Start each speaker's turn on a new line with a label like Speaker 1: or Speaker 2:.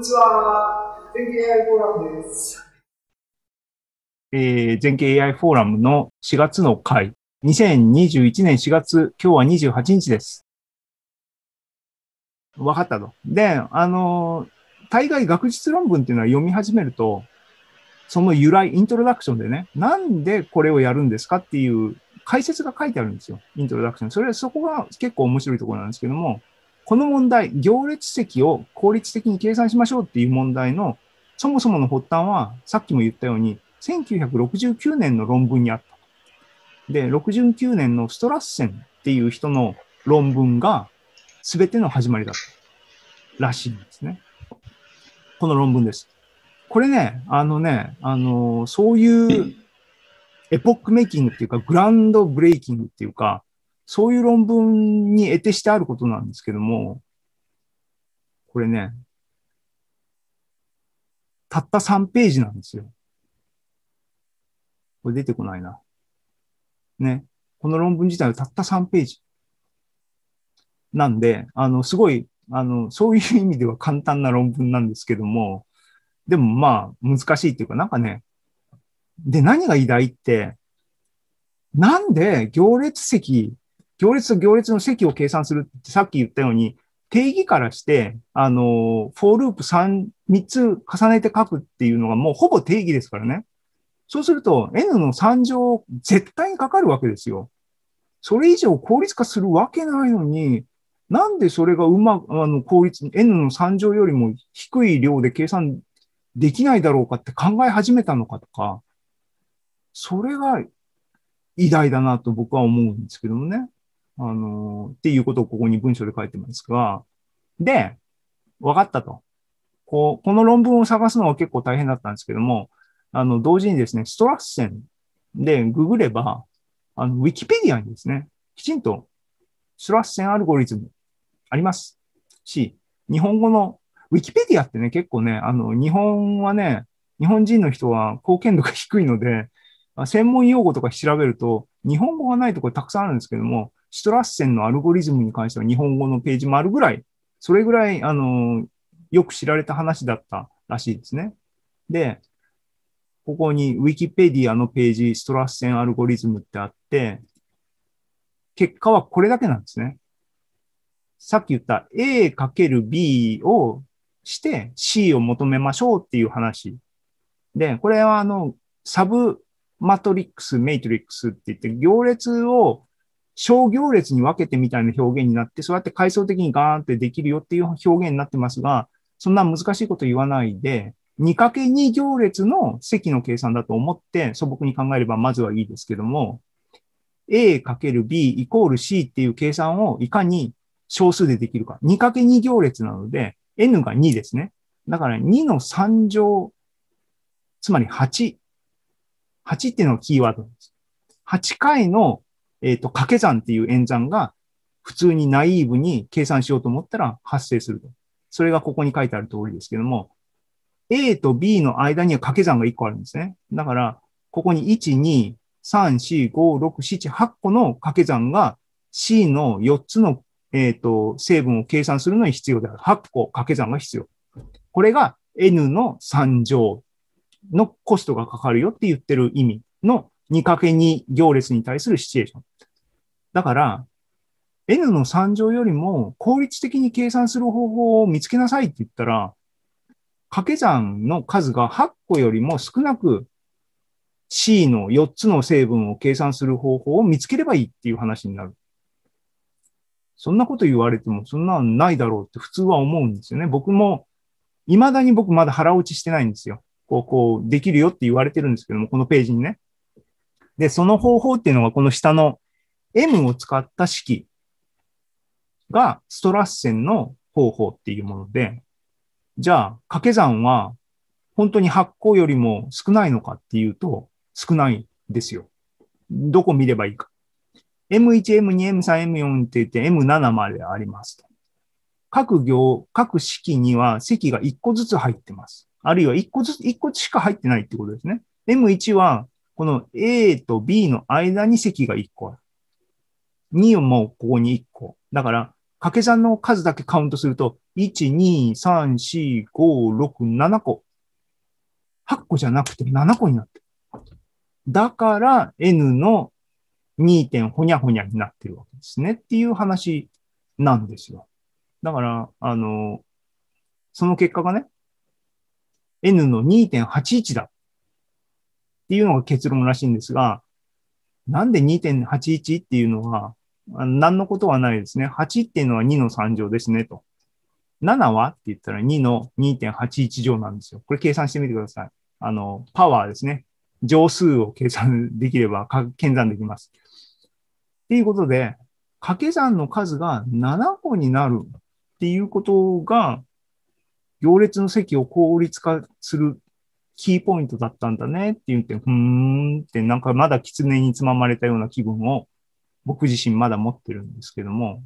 Speaker 1: んにちは。全経 AI フォーラムです。
Speaker 2: えー、全経 AI フォーラムの4月の回。2021年4月、今日は28日です。わかったと。で、あの、大概学術論文っていうのは読み始めると、その由来、イントロダクションでね、なんでこれをやるんですかっていう解説が書いてあるんですよ。イントロダクション。それ、そこが結構面白いところなんですけども、この問題、行列積を効率的に計算しましょうっていう問題の、そもそもの発端は、さっきも言ったように、1969年の論文にあった。で、69年のストラッセンっていう人の論文が全ての始まりだったらしいんですね。この論文です。これね、あのね、あの、そういうエポックメイキングっていうか、グランドブレイキングっていうか、そういう論文に得てしてあることなんですけども、これね、たった3ページなんですよ。これ出てこないな。ね。この論文自体はたった3ページ。なんで、あの、すごい、あの、そういう意味では簡単な論文なんですけども、でもまあ、難しいっていうか、なんかね、で、何が偉大って、なんで行列積、行列と行列の積を計算するってさっき言ったように、定義からして、あの、フォーループ3、3つ重ねて書くっていうのがもうほぼ定義ですからね。そうすると、n の3乗絶対にかかるわけですよ。それ以上効率化するわけないのに、なんでそれがうまく、あの、効率、n の3乗よりも低い量で計算できないだろうかって考え始めたのかとか、それが偉大だなと僕は思うんですけどもね。あの、っていうことをここに文章で書いてますが、で、分かったと。こう、この論文を探すのは結構大変だったんですけども、あの、同時にですね、ストラッセンでググれば、あの、ウィキペディアにですね、きちんとストラッセンアルゴリズムありますし、日本語の、ウィキペディアってね、結構ね、あの、日本はね、日本人の人は貢献度が低いので、専門用語とか調べると、日本語がないところたくさんあるんですけども、シトラッセンのアルゴリズムに関しては日本語のページもあるぐらい、それぐらい、あの、よく知られた話だったらしいですね。で、ここに Wikipedia のページ、ストラッセンアルゴリズムってあって、結果はこれだけなんですね。さっき言った A×B をして C を求めましょうっていう話。で、これはあの、サブマトリックス、メイトリックスって言って、行列を小行列に分けてみたいな表現になって、そうやって階層的にガーンってできるよっていう表現になってますが、そんな難しいこと言わないで、2×2 行列の積の計算だと思って素朴に考えればまずはいいですけども、A×B イコール C っていう計算をいかに小数でできるか。2×2 行列なので、N が2ですね。だから2の3乗、つまり8。8っていうのがキーワードです。8回のえっ、ー、と、掛け算っていう演算が普通にナイーブに計算しようと思ったら発生すると。それがここに書いてある通りですけども、A と B の間には掛け算が1個あるんですね。だから、ここに1、2、3、4、5、6、7、8個の掛け算が C の4つの、えっ、ー、と成分を計算するのに必要である。8個掛け算が必要。これが N の3乗のコストがかかるよって言ってる意味の 2×2 行列に対するシチュエーション。だから、n の3乗よりも効率的に計算する方法を見つけなさいって言ったら、掛け算の数が8個よりも少なく C の4つの成分を計算する方法を見つければいいっていう話になる。そんなこと言われても、そんなのないだろうって普通は思うんですよね。僕も、未だに僕まだ腹落ちしてないんですよ。こう、こう、できるよって言われてるんですけども、このページにね。で、その方法っていうのがこの下の M を使った式がストラッセンの方法っていうもので、じゃあ掛け算は本当に発行よりも少ないのかっていうと少ないですよ。どこ見ればいいか。M1、M2、M3、M4 って言って M7 まであります。各行、各式には積が1個ずつ入ってます。あるいは1個ずつ、1個しか入ってないってことですね。M1 はこの A と B の間に積が1個ある。2もここに1個。だから、掛け算の数だけカウントすると、1、2、3、4、5、6、7個。8個じゃなくて7個になってる。だから n の2点ほにゃほにゃになってるわけですねっていう話なんですよ。だから、あの、その結果がね、n の2.81だっていうのが結論らしいんですが、なんで2.81っていうのは、何のことはないですね。8っていうのは2の3乗ですねと。7はって言ったら2の2.81乗なんですよ。これ計算してみてください。あの、パワーですね。乗数を計算できれば、計算できます。っていうことで、掛け算の数が7個になるっていうことが、行列の席を効率化するキーポイントだったんだねって言って、ふーんってなんかまだ狐につままれたような気分を僕自身まだ持ってるんですけども、